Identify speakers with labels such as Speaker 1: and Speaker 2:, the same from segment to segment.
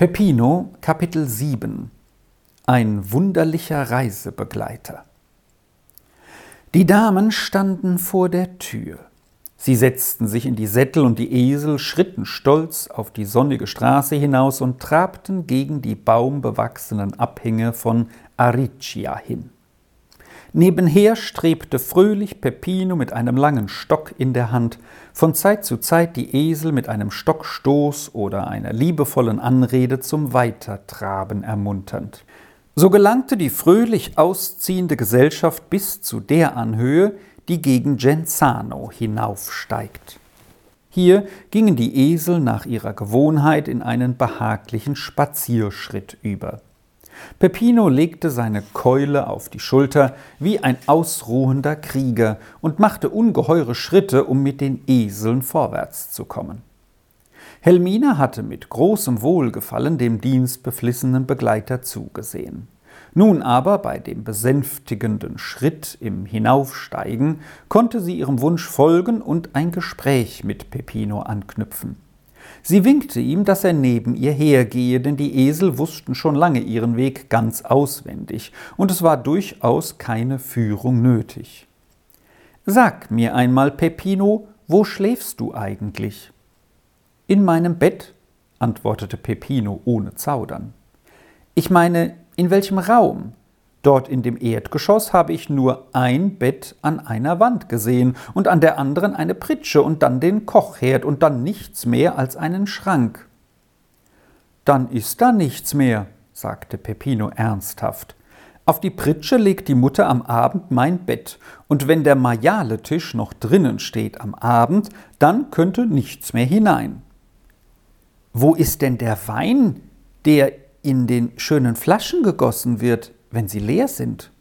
Speaker 1: Peppino Kapitel 7 Ein wunderlicher Reisebegleiter Die Damen standen vor der Tür. Sie setzten sich in die Sättel und die Esel schritten stolz auf die sonnige Straße hinaus und trabten gegen die baumbewachsenen Abhänge von Ariccia hin. Nebenher strebte fröhlich Peppino mit einem langen Stock in der Hand, von Zeit zu Zeit die Esel mit einem Stockstoß oder einer liebevollen Anrede zum Weitertraben ermunternd. So gelangte die fröhlich ausziehende Gesellschaft bis zu der Anhöhe, die gegen Genzano hinaufsteigt. Hier gingen die Esel nach ihrer Gewohnheit in einen behaglichen Spazierschritt über. Peppino legte seine Keule auf die Schulter wie ein ausruhender Krieger und machte ungeheure Schritte, um mit den Eseln vorwärts zu kommen. Helmina hatte mit großem Wohlgefallen dem dienstbeflissenen Begleiter zugesehen. Nun aber bei dem besänftigenden Schritt im Hinaufsteigen konnte sie ihrem Wunsch folgen und ein Gespräch mit Peppino anknüpfen. Sie winkte ihm, dass er neben ihr hergehe, denn die Esel wussten schon lange ihren Weg ganz auswendig, und es war durchaus keine Führung nötig. Sag mir einmal, Peppino, wo schläfst du eigentlich? In meinem Bett, antwortete Peppino ohne Zaudern. Ich meine, in welchem Raum? Dort in dem Erdgeschoss habe ich nur ein Bett an einer Wand gesehen und an der anderen eine Pritsche und dann den Kochherd und dann nichts mehr als einen Schrank. Dann ist da nichts mehr, sagte Peppino ernsthaft. Auf die Pritsche legt die Mutter am Abend mein Bett, und wenn der Majaletisch noch drinnen steht am Abend, dann könnte nichts mehr hinein. Wo ist denn der Wein, der in den schönen Flaschen gegossen wird? Wenn sie leer sind.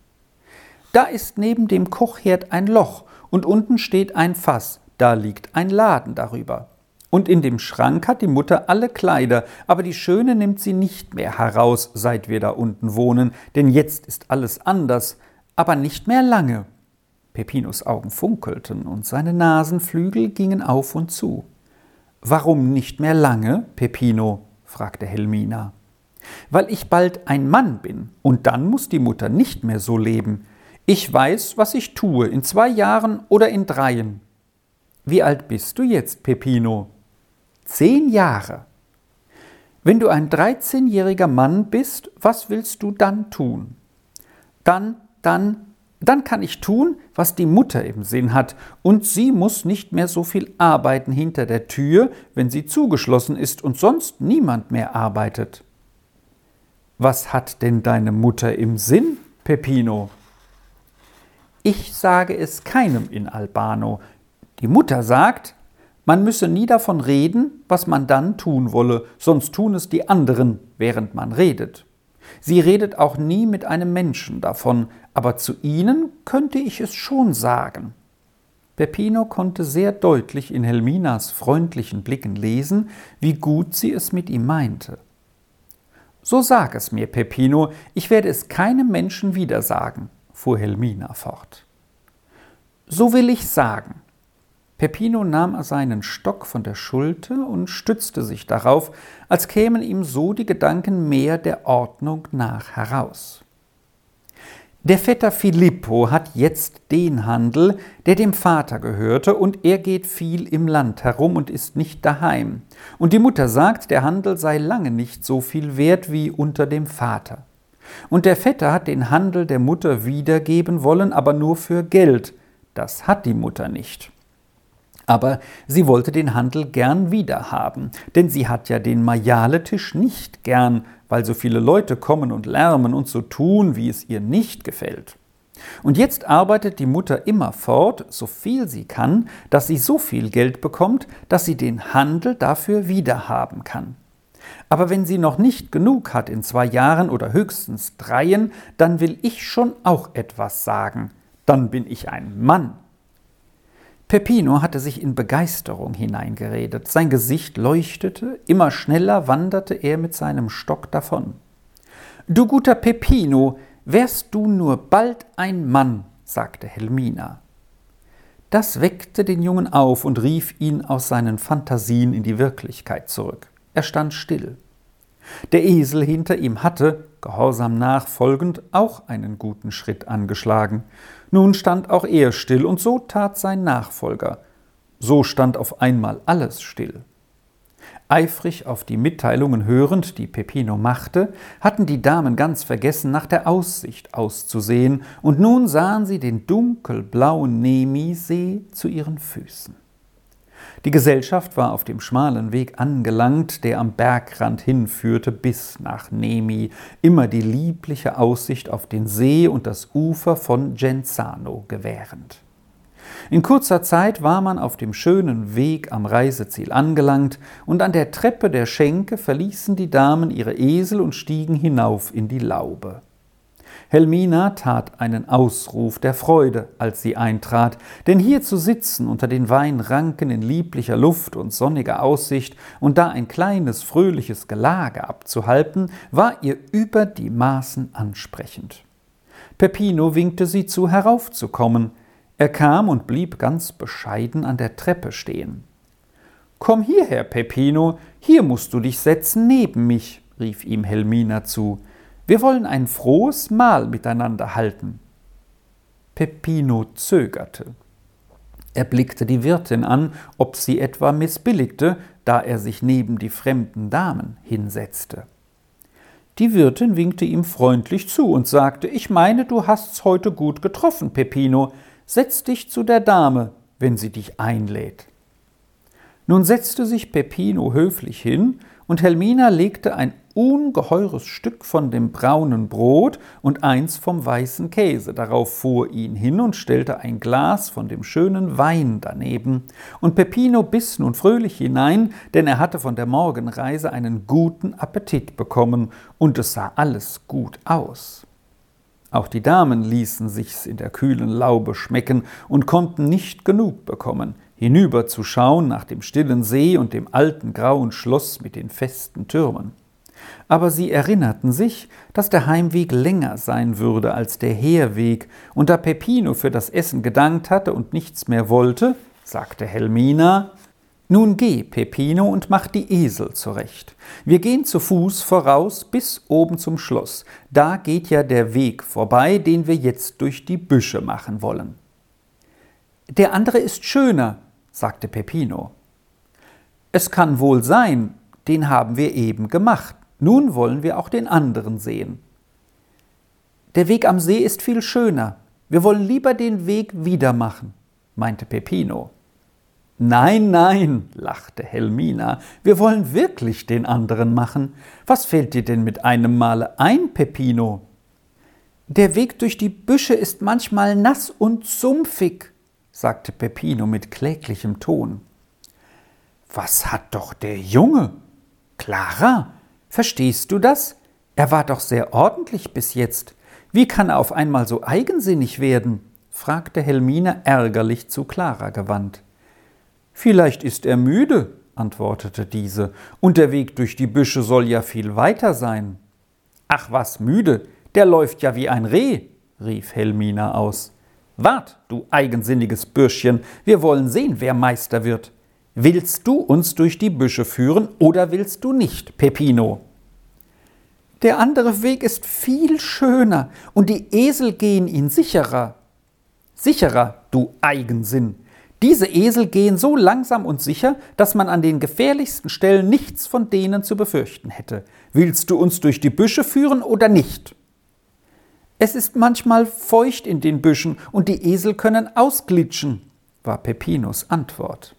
Speaker 1: Da ist neben dem Kochherd ein Loch und unten steht ein Fass, da liegt ein Laden darüber. Und in dem Schrank hat die Mutter alle Kleider, aber die Schöne nimmt sie nicht mehr heraus, seit wir da unten wohnen, denn jetzt ist alles anders, aber nicht mehr lange. Peppinos Augen funkelten und seine Nasenflügel gingen auf und zu. Warum nicht mehr lange, Peppino? fragte Helmina weil ich bald ein Mann bin, und dann muss die Mutter nicht mehr so leben. Ich weiß, was ich tue, in zwei Jahren oder in dreien. Wie alt bist du jetzt, Peppino? Zehn Jahre. Wenn du ein dreizehnjähriger Mann bist, was willst du dann tun? Dann, dann, dann kann ich tun, was die Mutter im Sinn hat, und sie muss nicht mehr so viel arbeiten hinter der Tür, wenn sie zugeschlossen ist und sonst niemand mehr arbeitet. Was hat denn deine Mutter im Sinn, Peppino? Ich sage es keinem in Albano. Die Mutter sagt, man müsse nie davon reden, was man dann tun wolle, sonst tun es die anderen, während man redet. Sie redet auch nie mit einem Menschen davon, aber zu ihnen könnte ich es schon sagen. Peppino konnte sehr deutlich in Helminas freundlichen Blicken lesen, wie gut sie es mit ihm meinte. So sag es mir, Peppino, ich werde es keinem Menschen wieder sagen, fuhr Helmina fort. So will ich sagen. Peppino nahm seinen Stock von der Schulter und stützte sich darauf, als kämen ihm so die Gedanken mehr der Ordnung nach heraus. Der Vetter Filippo hat jetzt den Handel, der dem Vater gehörte, und er geht viel im Land herum und ist nicht daheim. Und die Mutter sagt, der Handel sei lange nicht so viel wert wie unter dem Vater. Und der Vetter hat den Handel der Mutter wiedergeben wollen, aber nur für Geld. Das hat die Mutter nicht. Aber sie wollte den Handel gern wiederhaben, denn sie hat ja den Majaletisch nicht gern, weil so viele Leute kommen und lärmen und so tun, wie es ihr nicht gefällt. Und jetzt arbeitet die Mutter immer fort, so viel sie kann, dass sie so viel Geld bekommt, dass sie den Handel dafür wiederhaben kann. Aber wenn sie noch nicht genug hat in zwei Jahren oder höchstens dreien, dann will ich schon auch etwas sagen. Dann bin ich ein Mann. Peppino hatte sich in Begeisterung hineingeredet. Sein Gesicht leuchtete, immer schneller wanderte er mit seinem Stock davon. Du guter Peppino, wärst du nur bald ein Mann, sagte Helmina. Das weckte den Jungen auf und rief ihn aus seinen Phantasien in die Wirklichkeit zurück. Er stand still. Der Esel hinter ihm hatte, gehorsam nachfolgend, auch einen guten Schritt angeschlagen. Nun stand auch er still, und so tat sein Nachfolger. So stand auf einmal alles still. Eifrig auf die Mitteilungen hörend, die Peppino machte, hatten die Damen ganz vergessen, nach der Aussicht auszusehen, und nun sahen sie den dunkelblauen Nemisee zu ihren Füßen. Die Gesellschaft war auf dem schmalen Weg angelangt, der am Bergrand hinführte bis nach Nemi, immer die liebliche Aussicht auf den See und das Ufer von Genzano gewährend. In kurzer Zeit war man auf dem schönen Weg am Reiseziel angelangt, und an der Treppe der Schenke verließen die Damen ihre Esel und stiegen hinauf in die Laube. Helmina tat einen Ausruf der Freude, als sie eintrat, denn hier zu sitzen unter den Weinranken in lieblicher Luft und sonniger Aussicht und da ein kleines fröhliches Gelage abzuhalten, war ihr über die Maßen ansprechend. Peppino winkte sie zu, heraufzukommen. Er kam und blieb ganz bescheiden an der Treppe stehen. Komm hierher, Peppino, hier musst du dich setzen neben mich, rief ihm Helmina zu. Wir wollen ein frohes Mahl miteinander halten. Peppino zögerte. Er blickte die Wirtin an, ob sie etwa missbilligte, da er sich neben die fremden Damen hinsetzte. Die Wirtin winkte ihm freundlich zu und sagte, ich meine, du hast's heute gut getroffen, Peppino. Setz dich zu der Dame, wenn sie dich einlädt. Nun setzte sich Peppino höflich hin, und Helmina legte ein ungeheures Stück von dem braunen Brot und eins vom weißen Käse darauf vor ihn hin und stellte ein Glas von dem schönen Wein daneben. Und Peppino biss nun fröhlich hinein, denn er hatte von der Morgenreise einen guten Appetit bekommen, und es sah alles gut aus. Auch die Damen ließen sich's in der kühlen Laube schmecken und konnten nicht genug bekommen, hinüberzuschauen nach dem stillen See und dem alten grauen Schloss mit den festen Türmen aber sie erinnerten sich, dass der Heimweg länger sein würde als der Herweg, und da Peppino für das Essen gedankt hatte und nichts mehr wollte, sagte Helmina, nun geh, Peppino, und mach die Esel zurecht. Wir gehen zu Fuß voraus bis oben zum Schloss. Da geht ja der Weg vorbei, den wir jetzt durch die Büsche machen wollen. Der andere ist schöner, sagte Peppino. Es kann wohl sein, den haben wir eben gemacht. Nun wollen wir auch den anderen sehen. Der Weg am See ist viel schöner. Wir wollen lieber den Weg wieder machen, meinte Peppino. Nein, nein, lachte Helmina, wir wollen wirklich den anderen machen. Was fällt dir denn mit einem Male ein, Peppino? Der Weg durch die Büsche ist manchmal nass und sumpfig, sagte Peppino mit kläglichem Ton. Was hat doch der Junge? Clara, Verstehst du das? Er war doch sehr ordentlich bis jetzt. Wie kann er auf einmal so eigensinnig werden? fragte Helmine ärgerlich zu Clara gewandt. Vielleicht ist er müde, antwortete diese, und der Weg durch die Büsche soll ja viel weiter sein. Ach was, müde, der läuft ja wie ein Reh, rief Helmina aus. Wart, du eigensinniges Bürschchen, wir wollen sehen, wer Meister wird. Willst du uns durch die Büsche führen oder willst du nicht, Peppino? Der andere Weg ist viel schöner und die Esel gehen ihn sicherer. Sicherer, du Eigensinn. Diese Esel gehen so langsam und sicher, dass man an den gefährlichsten Stellen nichts von denen zu befürchten hätte. Willst du uns durch die Büsche führen oder nicht? Es ist manchmal feucht in den Büschen und die Esel können ausglitschen, war Peppinos Antwort.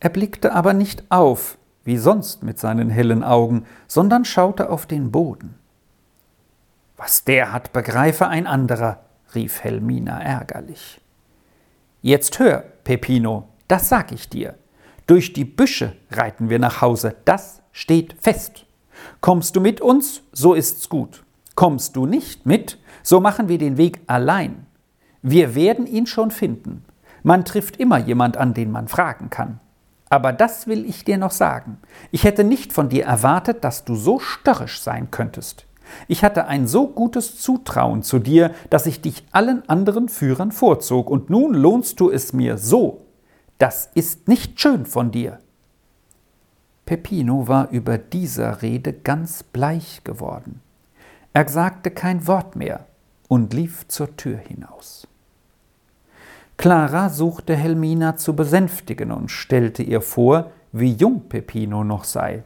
Speaker 1: Er blickte aber nicht auf, wie sonst mit seinen hellen Augen, sondern schaute auf den Boden. Was der hat, begreife ein anderer, rief Helmina ärgerlich. Jetzt hör, Peppino, das sag ich dir. Durch die Büsche reiten wir nach Hause, das steht fest. Kommst du mit uns, so ist's gut. Kommst du nicht mit, so machen wir den Weg allein. Wir werden ihn schon finden. Man trifft immer jemand an, den man fragen kann. Aber das will ich dir noch sagen. Ich hätte nicht von dir erwartet, dass du so störrisch sein könntest. Ich hatte ein so gutes Zutrauen zu dir, dass ich dich allen anderen Führern vorzog, und nun lohnst du es mir so. Das ist nicht schön von dir. Peppino war über dieser Rede ganz bleich geworden. Er sagte kein Wort mehr und lief zur Tür hinaus. Clara suchte Helmina zu besänftigen und stellte ihr vor, wie jung Peppino noch sei.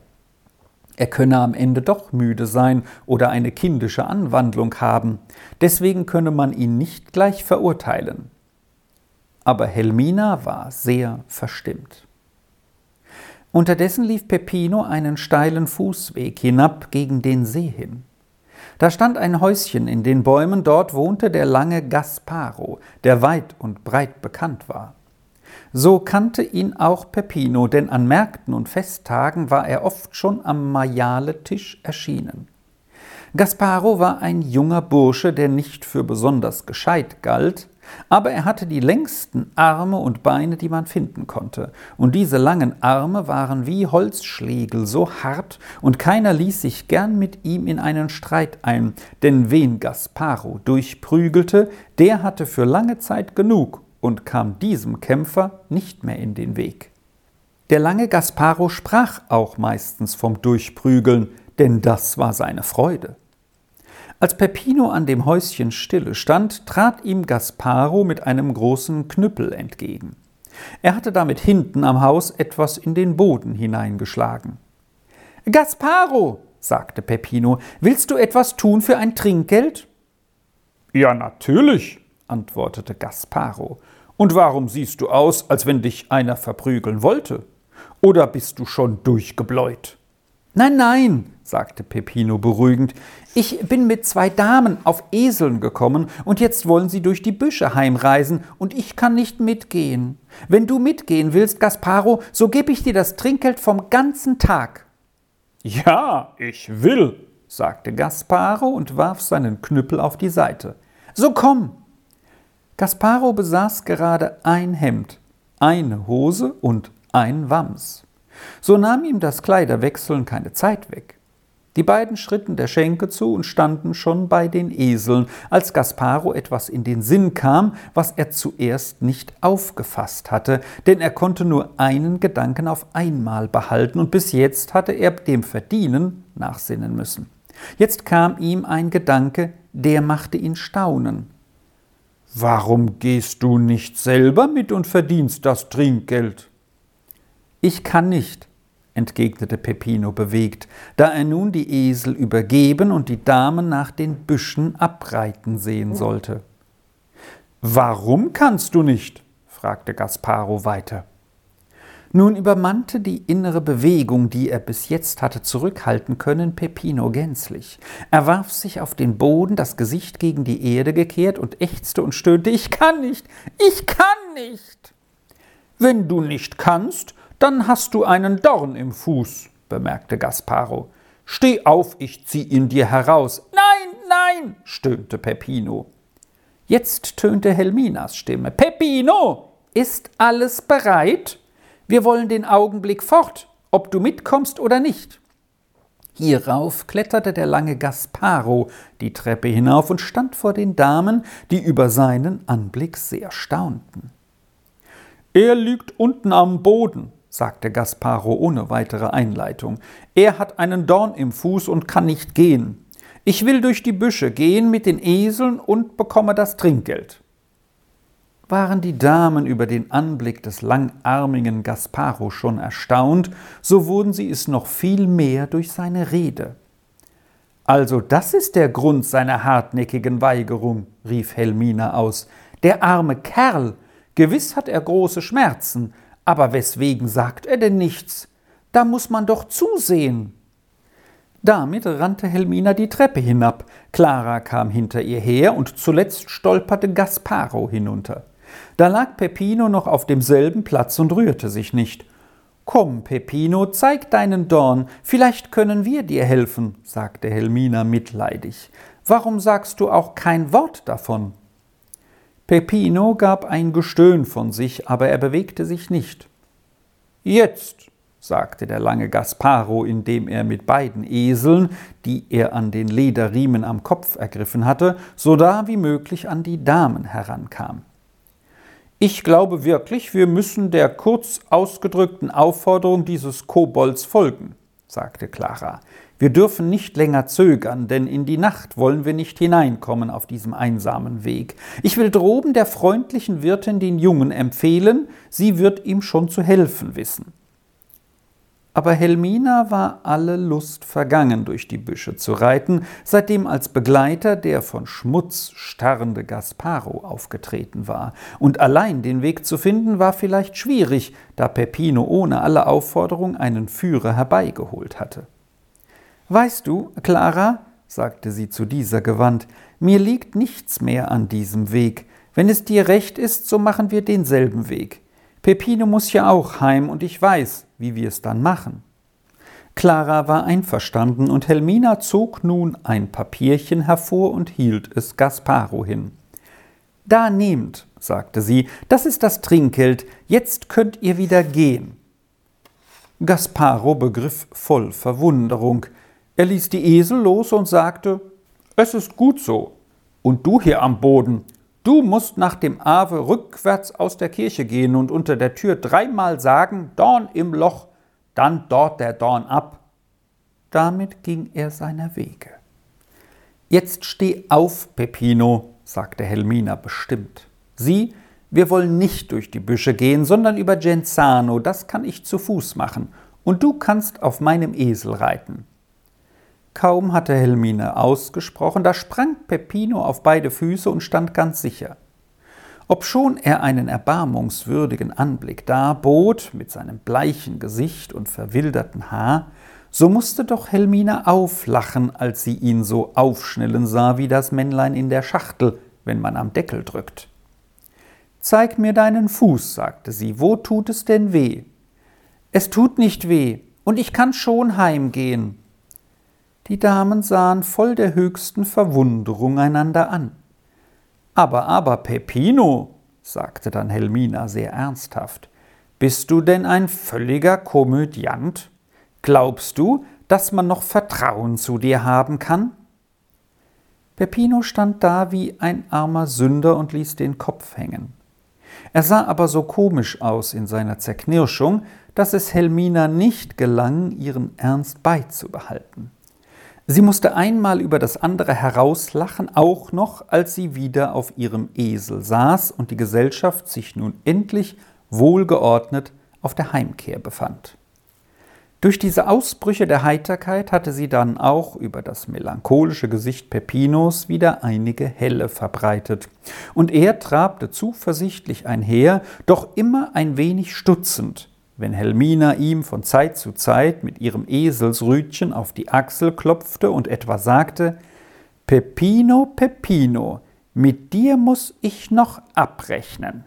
Speaker 1: Er könne am Ende doch müde sein oder eine kindische Anwandlung haben, deswegen könne man ihn nicht gleich verurteilen. Aber Helmina war sehr verstimmt. Unterdessen lief Peppino einen steilen Fußweg hinab gegen den See hin. Da stand ein Häuschen in den Bäumen, dort wohnte der lange Gasparo, der weit und breit bekannt war. So kannte ihn auch Peppino, denn an Märkten und Festtagen war er oft schon am Majaletisch erschienen. Gasparo war ein junger Bursche, der nicht für besonders gescheit galt, aber er hatte die längsten Arme und Beine, die man finden konnte, und diese langen Arme waren wie Holzschlegel so hart, und keiner ließ sich gern mit ihm in einen Streit ein, denn wen Gasparo durchprügelte, der hatte für lange Zeit genug und kam diesem Kämpfer nicht mehr in den Weg. Der lange Gasparo sprach auch meistens vom Durchprügeln, denn das war seine Freude. Als Peppino an dem Häuschen stille stand, trat ihm Gasparo mit einem großen Knüppel entgegen. Er hatte damit hinten am Haus etwas in den Boden hineingeschlagen. Gasparo, sagte Peppino, willst du etwas tun für ein Trinkgeld?
Speaker 2: Ja, natürlich, antwortete Gasparo. Und warum siehst du aus, als wenn dich einer verprügeln wollte? Oder bist du schon durchgebläut?
Speaker 1: Nein, nein, sagte Peppino beruhigend, ich bin mit zwei Damen auf Eseln gekommen, und jetzt wollen sie durch die Büsche heimreisen, und ich kann nicht mitgehen. Wenn du mitgehen willst, Gasparo, so gebe ich dir das Trinkgeld vom ganzen Tag.
Speaker 2: Ja, ich will, sagte Gasparo und warf seinen Knüppel auf die Seite.
Speaker 1: So komm. Gasparo besaß gerade ein Hemd, eine Hose und ein Wams. So nahm ihm das Kleiderwechseln keine Zeit weg. Die beiden schritten der Schenke zu und standen schon bei den Eseln, als Gasparo etwas in den Sinn kam, was er zuerst nicht aufgefasst hatte, denn er konnte nur einen Gedanken auf einmal behalten, und bis jetzt hatte er dem Verdienen nachsinnen müssen. Jetzt kam ihm ein Gedanke, der machte ihn staunen.
Speaker 2: Warum gehst du nicht selber mit und verdienst das Trinkgeld?
Speaker 1: Ich kann nicht, entgegnete Peppino bewegt, da er nun die Esel übergeben und die Damen nach den Büschen abreiten sehen sollte.
Speaker 2: Warum kannst du nicht? fragte Gasparo weiter.
Speaker 1: Nun übermannte die innere Bewegung, die er bis jetzt hatte zurückhalten können, Peppino gänzlich. Er warf sich auf den Boden, das Gesicht gegen die Erde gekehrt und ächzte und stöhnte Ich kann nicht, ich kann nicht.
Speaker 2: Wenn du nicht kannst, dann hast du einen Dorn im Fuß, bemerkte Gasparo. Steh auf, ich zieh ihn dir heraus.
Speaker 1: Nein, nein, stöhnte Peppino. Jetzt tönte Helminas Stimme. Peppino, ist alles bereit? Wir wollen den Augenblick fort, ob du mitkommst oder nicht. Hierauf kletterte der lange Gasparo die Treppe hinauf und stand vor den Damen, die über seinen Anblick sehr staunten.
Speaker 2: Er liegt unten am Boden, sagte Gasparo ohne weitere Einleitung. Er hat einen Dorn im Fuß und kann nicht gehen. Ich will durch die Büsche gehen mit den Eseln und bekomme das Trinkgeld.
Speaker 1: Waren die Damen über den Anblick des langarmigen Gasparo schon erstaunt, so wurden sie es noch viel mehr durch seine Rede. Also das ist der Grund seiner hartnäckigen Weigerung, rief Helmina aus. Der arme Kerl. Gewiss hat er große Schmerzen, aber weswegen sagt er denn nichts? Da muss man doch zusehen. Damit rannte Helmina die Treppe hinab, Clara kam hinter ihr her und zuletzt stolperte Gasparo hinunter. Da lag Peppino noch auf demselben Platz und rührte sich nicht. Komm, Peppino, zeig deinen Dorn, vielleicht können wir dir helfen, sagte Helmina mitleidig. Warum sagst du auch kein Wort davon? Peppino gab ein Gestöhn von sich, aber er bewegte sich nicht. Jetzt, sagte der lange Gasparo, indem er mit beiden Eseln, die er an den Lederriemen am Kopf ergriffen hatte, so da wie möglich an die Damen herankam.
Speaker 2: Ich glaube wirklich, wir müssen der kurz ausgedrückten Aufforderung dieses Kobolds folgen, sagte Clara. Wir dürfen nicht länger zögern, denn in die Nacht wollen wir nicht hineinkommen auf diesem einsamen Weg. Ich will droben der freundlichen Wirtin den Jungen empfehlen, sie wird ihm schon zu helfen wissen. Aber Helmina war alle Lust vergangen, durch die Büsche zu reiten, seitdem als Begleiter der von Schmutz starrende Gasparo aufgetreten war. Und allein den Weg zu finden war vielleicht schwierig, da Peppino ohne alle Aufforderung einen Führer herbeigeholt hatte. Weißt du, Clara, sagte sie zu dieser gewandt, mir liegt nichts mehr an diesem Weg. Wenn es dir recht ist, so machen wir denselben Weg. Peppino muss ja auch heim und ich weiß, wie wir es dann machen. Clara war einverstanden und Helmina zog nun ein Papierchen hervor und hielt es Gasparo hin. Da nehmt, sagte sie, das ist das Trinkgeld, jetzt könnt ihr wieder gehen. Gasparo begriff voll Verwunderung. Er ließ die Esel los und sagte, es ist gut so. Und du hier am Boden, Du musst nach dem Ave rückwärts aus der Kirche gehen und unter der Tür dreimal sagen, Dorn im Loch, dann dort der Dorn ab. Damit ging er seiner Wege. Jetzt steh auf, Peppino, sagte Helmina bestimmt. Sieh, wir wollen nicht durch die Büsche gehen, sondern über Genzano, das kann ich zu Fuß machen, und du kannst auf meinem Esel reiten. Kaum hatte Helmine ausgesprochen, da sprang Peppino auf beide Füße und stand ganz sicher. Obschon er einen erbarmungswürdigen Anblick darbot, mit seinem bleichen Gesicht und verwilderten Haar, so musste doch Helmine auflachen, als sie ihn so aufschnellen sah wie das Männlein in der Schachtel, wenn man am Deckel drückt. Zeig mir deinen Fuß, sagte sie, wo tut es denn weh? Es tut nicht weh, und ich kann schon heimgehen, die Damen sahen voll der höchsten Verwunderung einander an. Aber, aber, Peppino, sagte dann Helmina sehr ernsthaft, bist du denn ein völliger Komödiant? Glaubst du, dass man noch Vertrauen zu dir haben kann? Peppino stand da wie ein armer Sünder und ließ den Kopf hängen. Er sah aber so komisch aus in seiner Zerknirschung, dass es Helmina nicht gelang, ihren Ernst beizubehalten. Sie musste einmal über das andere herauslachen, auch noch, als sie wieder auf ihrem Esel saß und die Gesellschaft sich nun endlich wohlgeordnet auf der Heimkehr befand. Durch diese Ausbrüche der Heiterkeit hatte sie dann auch über das melancholische Gesicht Peppinos wieder einige Helle verbreitet, und er trabte zuversichtlich einher, doch immer ein wenig stutzend, wenn Helmina ihm von Zeit zu Zeit mit ihrem Eselsrütchen auf die Achsel klopfte und etwa sagte Peppino, Peppino, mit dir muss ich noch abrechnen.